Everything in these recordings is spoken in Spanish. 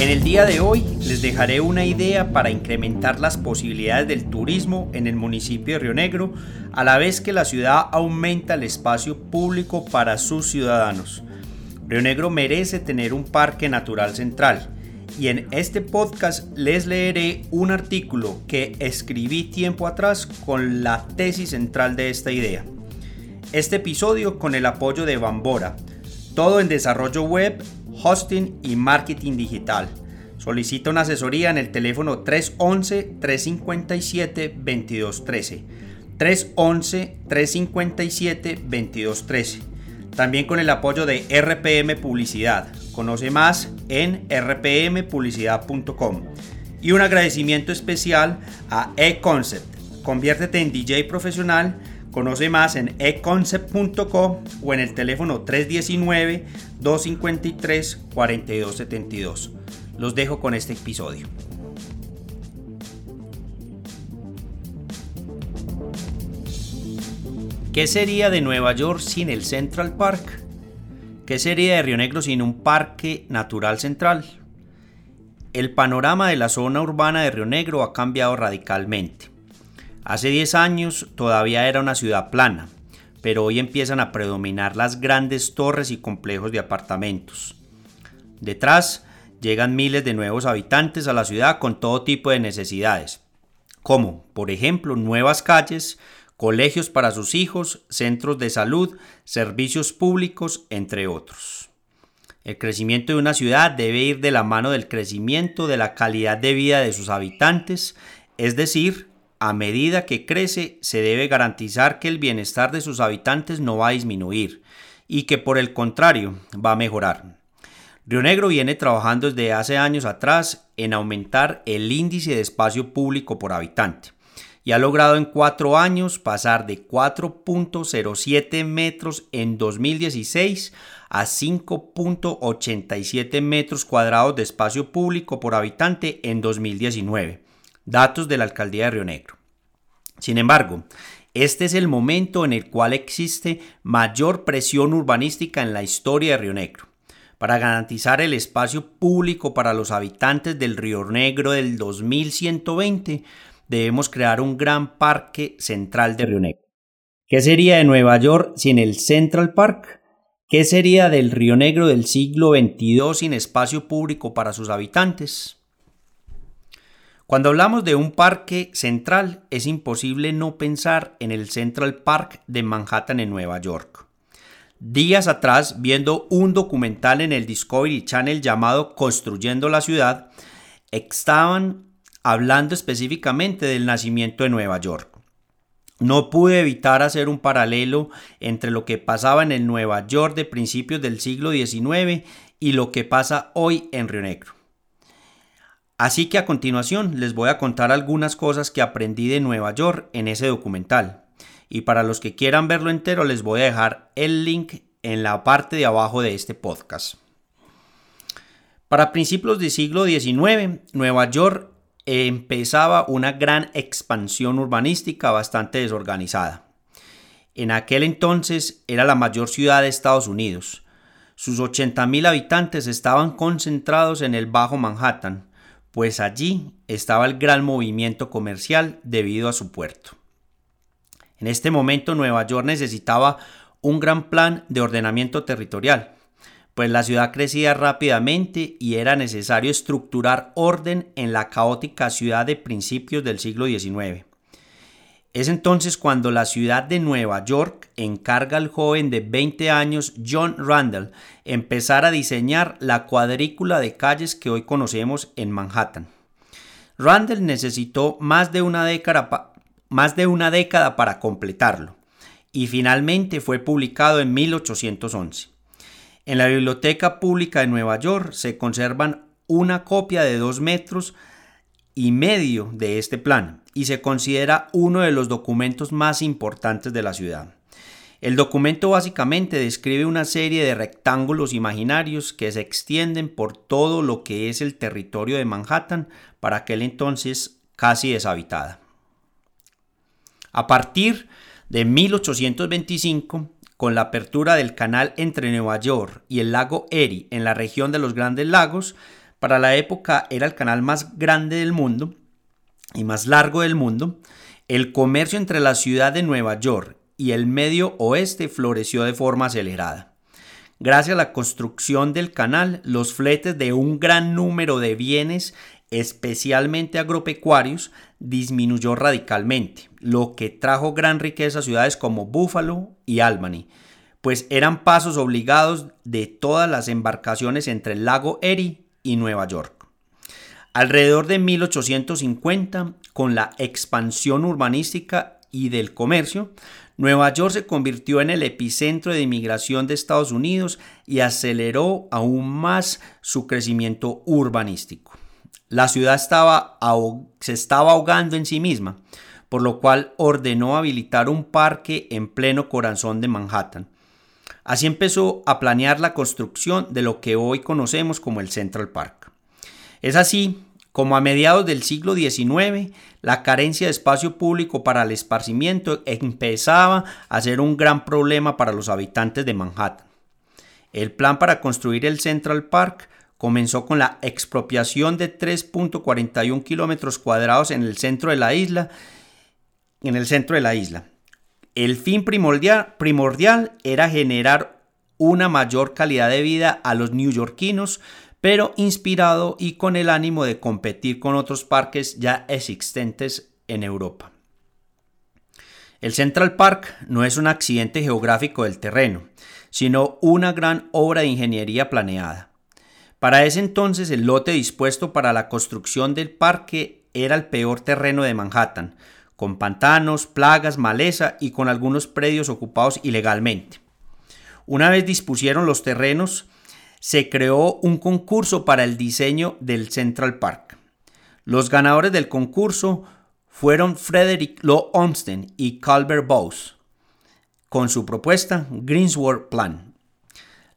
En el día de hoy les dejaré una idea para incrementar las posibilidades del turismo en el municipio de Río Negro, a la vez que la ciudad aumenta el espacio público para sus ciudadanos. Río Negro merece tener un parque natural central y en este podcast les leeré un artículo que escribí tiempo atrás con la tesis central de esta idea. Este episodio con el apoyo de Bambora, todo en desarrollo web hosting y marketing digital. Solicita una asesoría en el teléfono 311-357-2213. 311-357-2213. También con el apoyo de RPM Publicidad. Conoce más en rpmpublicidad.com. Y un agradecimiento especial a eConcept. Conviértete en DJ profesional Conoce más en econcept.com o en el teléfono 319-253-4272. Los dejo con este episodio. ¿Qué sería de Nueva York sin el Central Park? ¿Qué sería de Río Negro sin un parque natural central? El panorama de la zona urbana de Río Negro ha cambiado radicalmente. Hace 10 años todavía era una ciudad plana, pero hoy empiezan a predominar las grandes torres y complejos de apartamentos. Detrás llegan miles de nuevos habitantes a la ciudad con todo tipo de necesidades, como, por ejemplo, nuevas calles, colegios para sus hijos, centros de salud, servicios públicos, entre otros. El crecimiento de una ciudad debe ir de la mano del crecimiento de la calidad de vida de sus habitantes, es decir, a medida que crece, se debe garantizar que el bienestar de sus habitantes no va a disminuir y que por el contrario va a mejorar. Río Negro viene trabajando desde hace años atrás en aumentar el índice de espacio público por habitante y ha logrado en cuatro años pasar de 4.07 metros en 2016 a 5.87 metros cuadrados de espacio público por habitante en 2019 Datos de la Alcaldía de Río Negro. Sin embargo, este es el momento en el cual existe mayor presión urbanística en la historia de Río Negro. Para garantizar el espacio público para los habitantes del Río Negro del 2120, debemos crear un gran parque central de Río Negro. ¿Qué sería de Nueva York sin el Central Park? ¿Qué sería del Río Negro del siglo XXII sin espacio público para sus habitantes? Cuando hablamos de un parque central, es imposible no pensar en el Central Park de Manhattan en Nueva York. Días atrás, viendo un documental en el Discovery Channel llamado Construyendo la ciudad, estaban hablando específicamente del nacimiento de Nueva York. No pude evitar hacer un paralelo entre lo que pasaba en el Nueva York de principios del siglo XIX y lo que pasa hoy en Río Negro. Así que a continuación les voy a contar algunas cosas que aprendí de Nueva York en ese documental. Y para los que quieran verlo entero les voy a dejar el link en la parte de abajo de este podcast. Para principios del siglo XIX, Nueva York empezaba una gran expansión urbanística bastante desorganizada. En aquel entonces era la mayor ciudad de Estados Unidos. Sus 80.000 habitantes estaban concentrados en el Bajo Manhattan, pues allí estaba el gran movimiento comercial debido a su puerto. En este momento Nueva York necesitaba un gran plan de ordenamiento territorial, pues la ciudad crecía rápidamente y era necesario estructurar orden en la caótica ciudad de principios del siglo XIX. Es entonces cuando la ciudad de Nueva York encarga al joven de 20 años John Randall empezar a diseñar la cuadrícula de calles que hoy conocemos en Manhattan. Randall necesitó más de una década, para completarlo y finalmente fue publicado en 1811. En la Biblioteca Pública de Nueva York se conservan una copia de dos metros y medio de este plan y se considera uno de los documentos más importantes de la ciudad. El documento básicamente describe una serie de rectángulos imaginarios que se extienden por todo lo que es el territorio de Manhattan, para aquel entonces casi deshabitada. A partir de 1825, con la apertura del canal entre Nueva York y el lago Erie en la región de los Grandes Lagos, para la época era el canal más grande del mundo y más largo del mundo, el comercio entre la ciudad de Nueva York y el medio oeste floreció de forma acelerada. Gracias a la construcción del canal, los fletes de un gran número de bienes, especialmente agropecuarios, disminuyó radicalmente, lo que trajo gran riqueza a ciudades como Buffalo y Albany, pues eran pasos obligados de todas las embarcaciones entre el lago Erie y Nueva York. Alrededor de 1850, con la expansión urbanística y del comercio, Nueva York se convirtió en el epicentro de inmigración de Estados Unidos y aceleró aún más su crecimiento urbanístico. La ciudad estaba se estaba ahogando en sí misma, por lo cual ordenó habilitar un parque en pleno corazón de Manhattan, Así empezó a planear la construcción de lo que hoy conocemos como el Central Park. Es así como a mediados del siglo XIX la carencia de espacio público para el esparcimiento empezaba a ser un gran problema para los habitantes de Manhattan. El plan para construir el Central Park comenzó con la expropiación de 3.41 kilómetros cuadrados en el centro de la isla, en el centro de la isla, el fin primordial, era generar una mayor calidad de vida a los neoyorquinos, pero inspirado y con el ánimo de competir con otros parques ya existentes en Europa. El Central Park no es un accidente geográfico del terreno, sino una gran obra de ingeniería planeada. Para ese entonces el lote dispuesto para la construcción del parque era el peor terreno de Manhattan, con pantanos, plagas, maleza y con algunos predios ocupados ilegalmente. Una vez dispusieron los terrenos, se creó un concurso para el diseño del Central Park. Los ganadores del concurso fueron Frederick Law Olmsted y Calvert Bowes, con su propuesta Greensward Plan.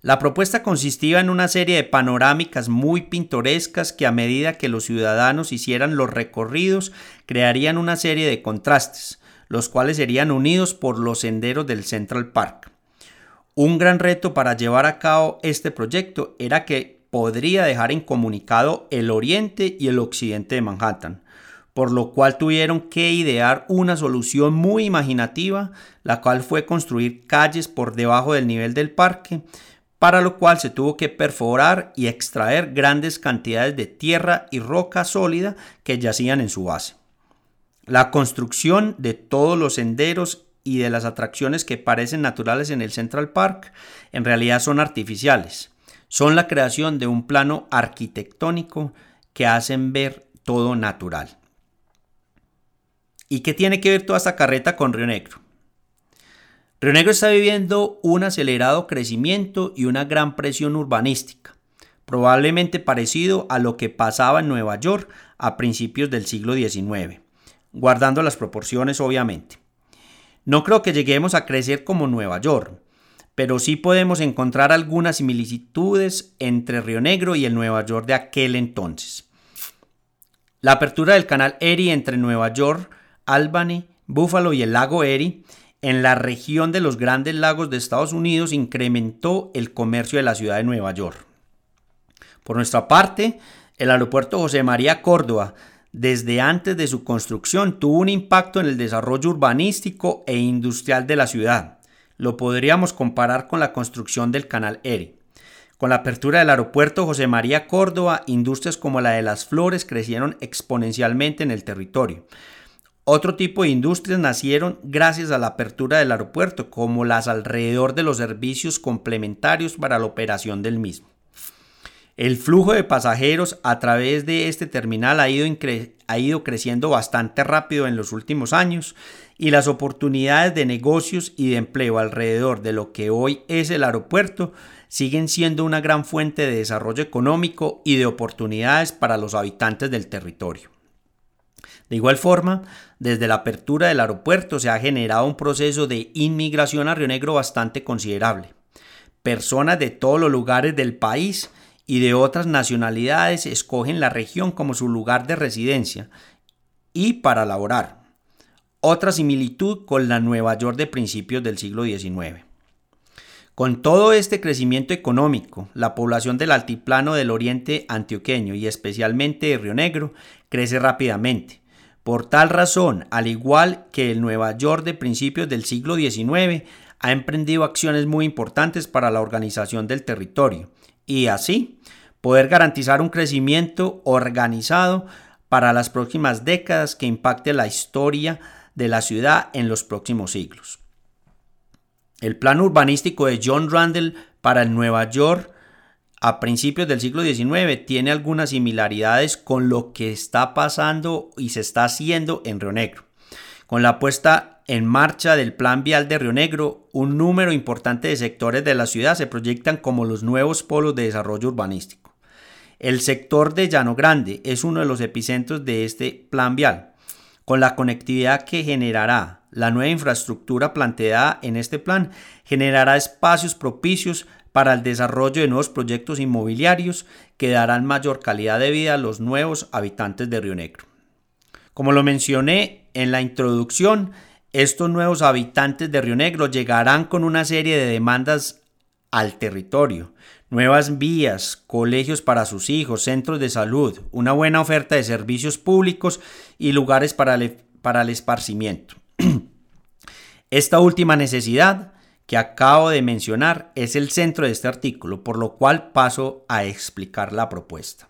La propuesta consistía en una serie de panorámicas muy pintorescas que a medida que los ciudadanos hicieran los recorridos crearían una serie de contrastes, los cuales serían unidos por los senderos del Central Park. Un gran reto para llevar a cabo este proyecto era que podría dejar incomunicado el oriente y el occidente de Manhattan, por lo cual tuvieron que idear una solución muy imaginativa, la cual fue construir calles por debajo del nivel del parque, para lo cual se tuvo que perforar y extraer grandes cantidades de tierra y roca sólida que yacían en su base. La construcción de todos los senderos y de las atracciones que parecen naturales en el Central Park en realidad son artificiales. Son la creación de un plano arquitectónico que hacen ver todo natural. ¿Y qué tiene que ver toda esta carreta con Río Negro? Río Negro está viviendo un acelerado crecimiento y una gran presión urbanística, probablemente parecido a lo que pasaba en Nueva York a principios del siglo XIX, guardando las proporciones obviamente. No creo que lleguemos a crecer como Nueva York, pero sí podemos encontrar algunas similitudes entre Río Negro y el Nueva York de aquel entonces. La apertura del canal Erie entre Nueva York, Albany, Buffalo y el lago Erie en la región de los Grandes Lagos de Estados Unidos incrementó el comercio de la ciudad de Nueva York. Por nuestra parte, el aeropuerto José María Córdoba, desde antes de su construcción, tuvo un impacto en el desarrollo urbanístico e industrial de la ciudad. Lo podríamos comparar con la construcción del canal Erie. Con la apertura del aeropuerto José María Córdoba, industrias como la de las flores crecieron exponencialmente en el territorio. Otro tipo de industrias nacieron gracias a la apertura del aeropuerto, como las alrededor de los servicios complementarios para la operación del mismo. El flujo de pasajeros a través de este terminal ha ido, creciendo bastante rápido en los últimos años y las oportunidades de negocios y de empleo alrededor de lo que hoy es el aeropuerto siguen siendo una gran fuente de desarrollo económico y de oportunidades para los habitantes del territorio. De igual forma, desde la apertura del aeropuerto se ha generado un proceso de inmigración a Río Negro bastante considerable. Personas de todos los lugares del país y de otras nacionalidades escogen la región como su lugar de residencia y para laborar. Otra similitud con la Nueva York de principios del siglo XIX. Con todo este crecimiento económico, la población del altiplano del oriente antioqueño y especialmente de Río Negro crece rápidamente. Por tal razón, al igual que el Nueva York de principios del siglo XIX, ha emprendido acciones muy importantes para la organización del territorio, y así poder garantizar un crecimiento organizado para las próximas décadas que impacte la historia de la ciudad en los próximos siglos. El plan urbanístico de John Randall para el Nueva York a principios del siglo XIX tiene algunas similaridades con lo que está pasando y se está haciendo en Río Negro. Con la puesta en marcha del Plan Vial de Río Negro, un número importante de sectores de la ciudad se proyectan como los nuevos polos de desarrollo urbanístico. El sector de Llano Grande es uno de los epicentros de este plan vial. Con la conectividad que generará la nueva infraestructura planteada en este plan, generará espacios propicios para el desarrollo de nuevos proyectos inmobiliarios que darán mayor calidad de vida a los nuevos habitantes de Río Negro. Como lo mencioné en la introducción, estos nuevos habitantes de Río Negro llegarán con una serie de demandas al territorio, nuevas vías, colegios para sus hijos, centros de salud, una buena oferta de servicios públicos y lugares para el, para el esparcimiento. Esta última necesidad que acabo de mencionar es el centro de este artículo, por lo cual paso a explicar la propuesta.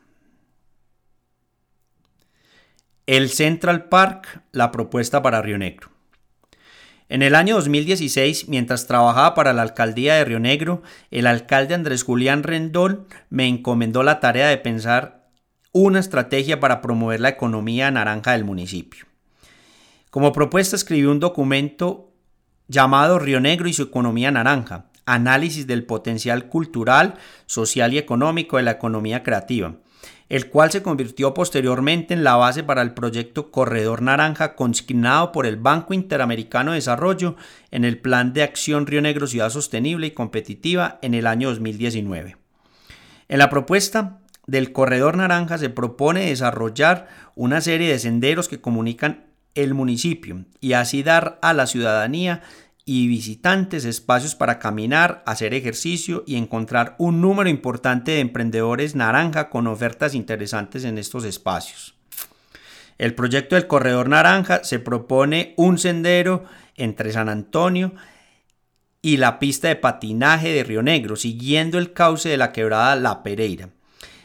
El Central Park, la propuesta para Río Negro. En el año 2016, mientras trabajaba para la alcaldía de Río Negro, el alcalde Andrés Julián Rendón me encomendó la tarea de pensar una estrategia para promover la economía naranja del municipio. Como propuesta escribí un documento llamado Río Negro y su economía naranja, análisis del potencial cultural, social y económico de la economía creativa, el cual se convirtió posteriormente en la base para el proyecto Corredor Naranja consignado por el Banco Interamericano de Desarrollo en el Plan de Acción Río Negro Ciudad Sostenible y Competitiva en el año 2019. En la propuesta del Corredor Naranja se propone desarrollar una serie de senderos que comunican el municipio y así dar a la ciudadanía y visitantes espacios para caminar, hacer ejercicio y encontrar un número importante de emprendedores naranja con ofertas interesantes en estos espacios. El proyecto del Corredor Naranja se propone un sendero entre San Antonio y la pista de patinaje de Río Negro, siguiendo el cauce de la quebrada La Pereira.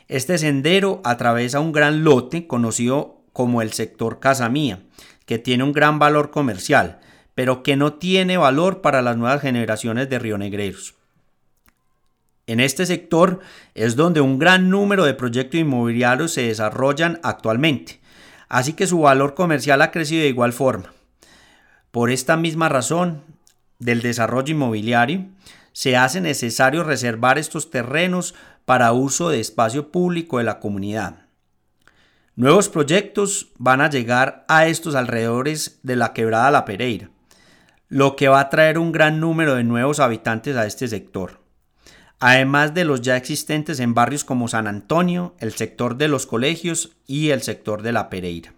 Este sendero atraviesa un gran lote conocido como el sector Casa Mía, que tiene un gran valor comercial pero que no tiene valor para las nuevas generaciones de rionegreros. En este sector es donde un gran número de proyectos inmobiliarios se desarrollan actualmente, así que su valor comercial ha crecido de igual forma. Por esta misma razón del desarrollo inmobiliario, se hace necesario reservar estos terrenos para uso de espacio público de la comunidad. Nuevos proyectos van a llegar a estos alrededores de la quebrada La Pereira lo que va a traer un gran número de nuevos habitantes a este sector. Además de los ya existentes en barrios como San Antonio, el sector de los colegios y el sector de la Pereira.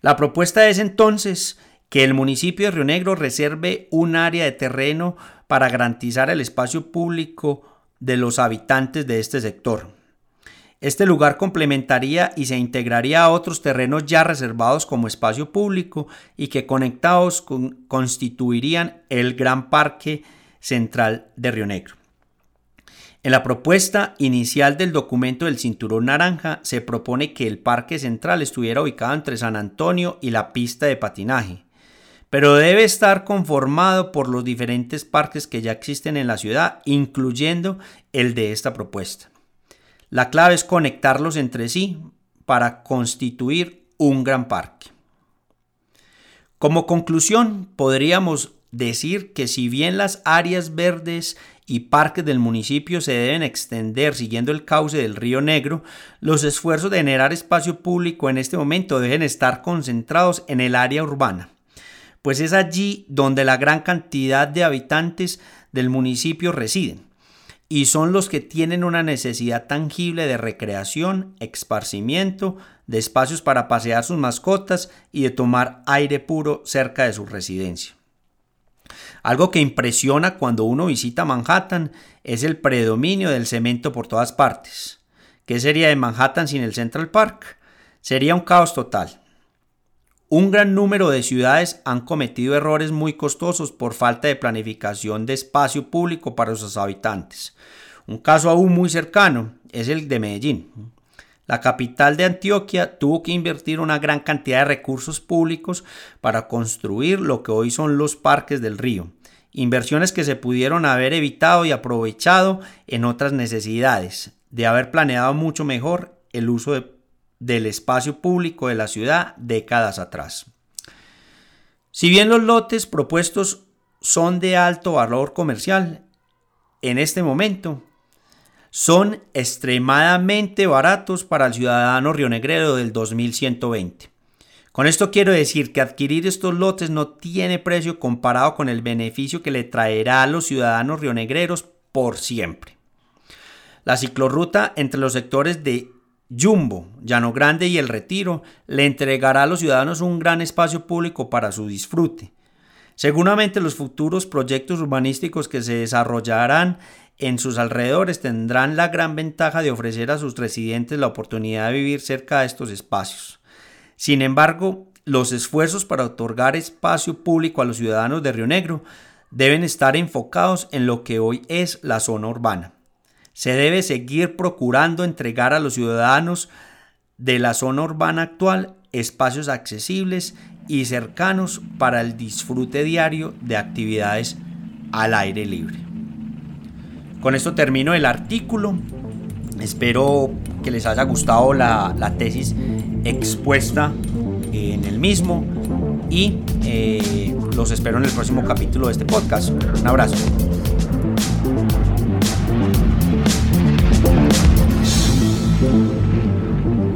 La propuesta es entonces que el municipio de Río Negro reserve un área de terreno para garantizar el espacio público de los habitantes de este sector. Este lugar complementaría y se integraría a otros terrenos ya reservados como espacio público y que conectados constituirían el Gran Parque Central de Río Negro. En la propuesta inicial del documento del Cinturón Naranja se propone que el Parque Central estuviera ubicado entre San Antonio y la pista de patinaje, pero debe estar conformado por los diferentes parques que ya existen en la ciudad, incluyendo el de esta propuesta. La clave es conectarlos entre sí para constituir un gran parque. Como conclusión, podríamos decir que si bien las áreas verdes y parques del municipio se deben extender siguiendo el cauce del río Negro, los esfuerzos de generar espacio público en este momento deben estar concentrados en el área urbana, pues es allí donde la gran cantidad de habitantes del municipio residen y son los que tienen una necesidad tangible de recreación, esparcimiento, de espacios para pasear sus mascotas y de tomar aire puro cerca de su residencia. Algo que impresiona cuando uno visita Manhattan es el predominio del cemento por todas partes. ¿Qué sería de Manhattan sin el Central Park? Sería un caos total. Un gran número de ciudades han cometido errores muy costosos por falta de planificación de espacio público para sus habitantes. Un caso aún muy cercano es el de Medellín. La capital de Antioquia tuvo que invertir una gran cantidad de recursos públicos para construir lo que hoy son los parques del río, inversiones que se pudieron haber evitado y aprovechado en otras necesidades, de haber planeado mucho mejor el uso del espacio público de la ciudad décadas atrás. Si bien los lotes propuestos son de alto valor comercial, en este momento son extremadamente baratos para el ciudadano rionegrero del 2120. Con esto quiero decir que adquirir estos lotes no tiene precio comparado con el beneficio que le traerá a los ciudadanos rionegreros por siempre. La ciclorruta entre los sectores de Jumbo, Llano Grande y El Retiro le entregará a los ciudadanos un gran espacio público para su disfrute. Seguramente los futuros proyectos urbanísticos que se desarrollarán en sus alrededores tendrán la gran ventaja de ofrecer a sus residentes la oportunidad de vivir cerca de estos espacios. Sin embargo, los esfuerzos para otorgar espacio público a los ciudadanos de Río Negro deben estar enfocados en lo que hoy es la zona urbana. Se debe seguir procurando entregar a los ciudadanos de la zona urbana actual espacios accesibles y cercanos para el disfrute diario de actividades al aire libre. Con esto termino el artículo. Espero que les haya gustado la, tesis expuesta en el mismo y eh, los espero en el próximo capítulo de este podcast. Un abrazo.